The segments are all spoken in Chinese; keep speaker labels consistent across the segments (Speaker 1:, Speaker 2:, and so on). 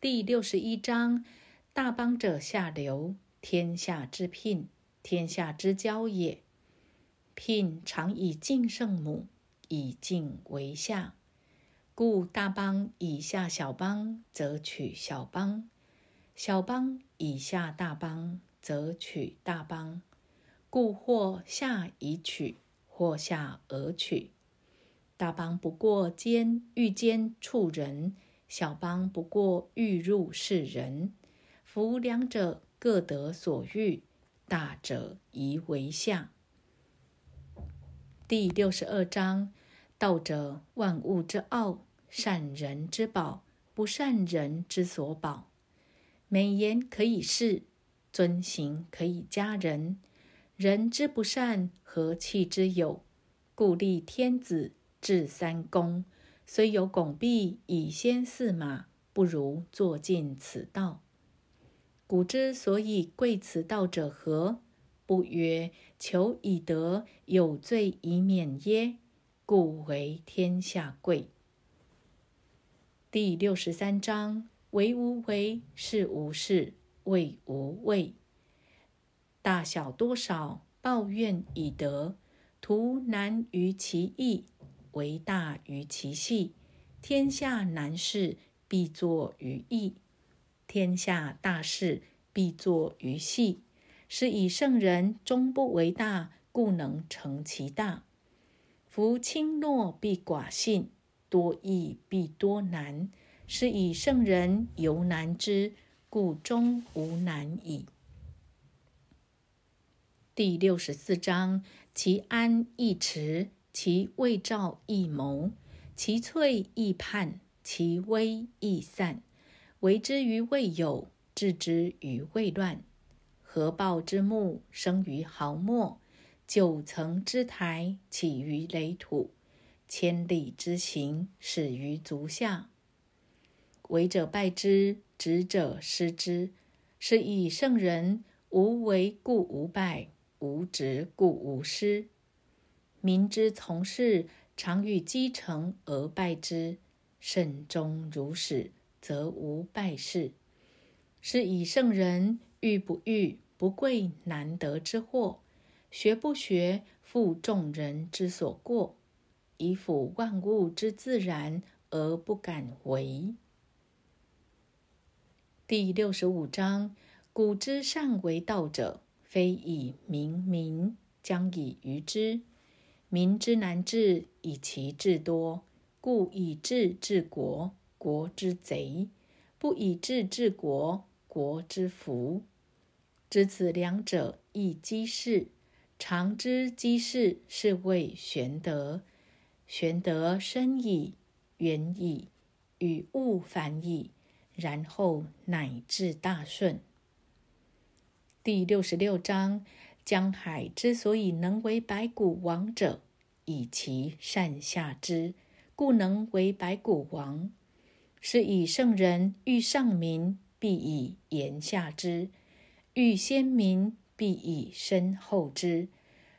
Speaker 1: 第六十一章：大邦者下流，天下之聘，天下之交也。聘常以敬圣母，以敬为下。故大邦以下小邦，则取小邦；小邦以下大邦，则取大邦。故或下以取，或下而取。大邦不过兼欲兼处人，小邦不过欲入世人。夫两者各得所欲，大者宜为下。第六十二章：道者，万物之奥。善人之宝，不善人之所宝。美言可以世，尊行可以加人。人之不善，何气之有？故立天子，制三公。虽有拱璧以先驷马，不如坐尽此道。古之所以贵此道者何？不曰求以得，有罪以免耶？故为天下贵。第六十三章：为无为，是无事，为无畏。大小多少，抱怨以德，图难于其易，为大于其细。天下难事，必作于易；天下大事，必作于细。是以圣人终不为大，故能成其大。夫轻诺必寡信。多易必多难，是以圣人犹难之，故终无难矣。第六十四章：其安易持，其未兆易谋，其脆易判，其微易散。为之于未有，治之于未乱。合抱之木，生于毫末；九层之台，起于垒土。千里之行，始于足下。为者败之，执者失之。是以圣人无为故无败，无执故无失。民之从事，常与积成而败之。慎终如始，则无败事。是以圣人欲不欲，不贵难得之货；学不学，负众人之所过。以辅万物之自然而不敢为。第六十五章：古之善为道者，非以明民，将以愚之。民之难治，以其智多；故以智治国，国之贼；不以智治国，国之福。知此两者，亦稽事。常知稽事，是谓玄德。玄德深矣，远矣，与物反矣，然后乃至大顺。第六十六章：江海之所以能为百谷王者，以其善下之，故能为百谷王。是以圣人欲上民，必以言下之；欲先民，必以身后之。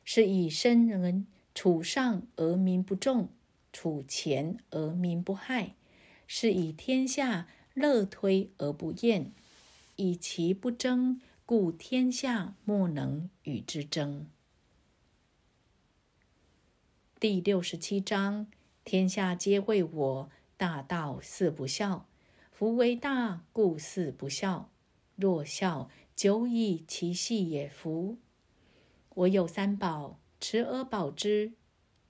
Speaker 1: 是以圣人。处上而民不重，处前而民不害，是以天下乐推而不厌，以其不争，故天下莫能与之争。第六十七章：天下皆谓我大道，四不孝。夫为大，故四不孝。若孝，久以其细也。夫我有三宝。持而保之，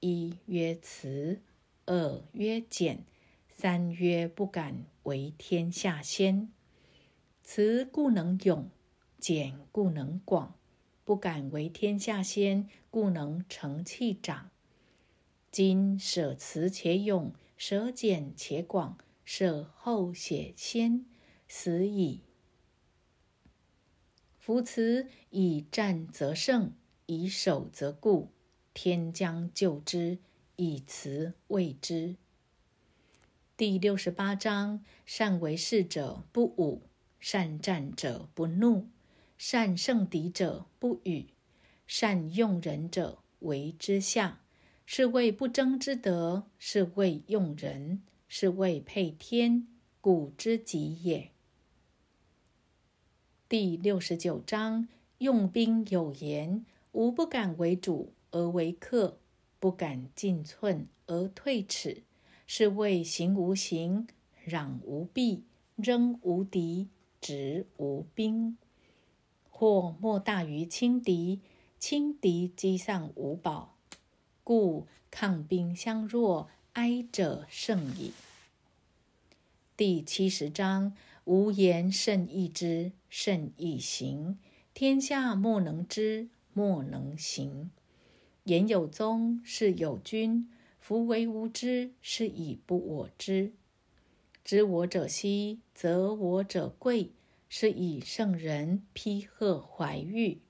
Speaker 1: 一曰慈，二曰俭，三曰不敢为天下先。慈故能勇，俭故能广，不敢为天下先，故能成器长。今舍慈且勇，舍俭且广，舍后且先，死矣。夫慈以战则胜。以守则固，天将救之，以慈卫之。第六十八章：善为士者不武，善战者不怒，善胜敌者不与，善用人者为之下。是谓不争之德，是谓用人，是谓配天，故知己也。第六十九章：用兵有言，无不敢为主而为客，不敢进寸而退尺，是谓行无形，攘无弊，扔无敌，执无兵。或莫大于轻敌，轻敌积丧无宝，故抗兵相若，哀者胜矣。第七十章。无言胜义之，胜易行。天下莫能知，莫能行。言有宗，是有君。夫为无知，是以不我知。知我者希，则我者贵。是以圣人批贺怀玉。